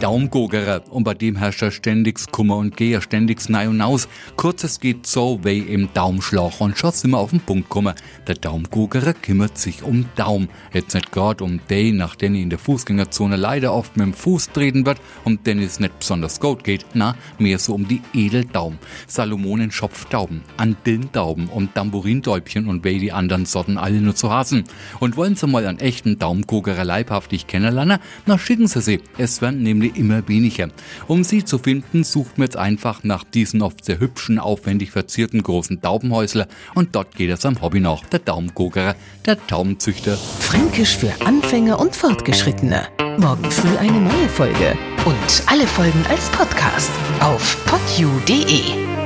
Daumgogerer und bei dem herrscht er ständigs Kummer und Geher, ständigs nei und aus. Kurz es geht so wie im Daumschlag und schon sind wir auf den Punkt kommen. Der Daumgogerer kümmert sich um Daum. Jetzt nicht gerade um den, nach den in der Fußgängerzone leider oft mit dem Fuß treten wird und den es nicht besonders gut geht. Na, mehr so um die Edeldaum. Salomonen Schopftauben, Andillentauben und Tambourintäubchen und wie die anderen Sorten alle nur zu hasen. Und wollen Sie mal einen echten Daumgogerer leibhaftig kennenlernen? Na, schicken Sie sie. Es werden nämlich immer weniger. Um sie zu finden, sucht man jetzt einfach nach diesen oft sehr hübschen, aufwendig verzierten großen Taubenhäusler und dort geht es am Hobby nach, der Daumgogerer, der Taubenzüchter. Fränkisch für Anfänger und Fortgeschrittene. Morgen früh eine neue Folge und alle Folgen als Podcast auf podu.de.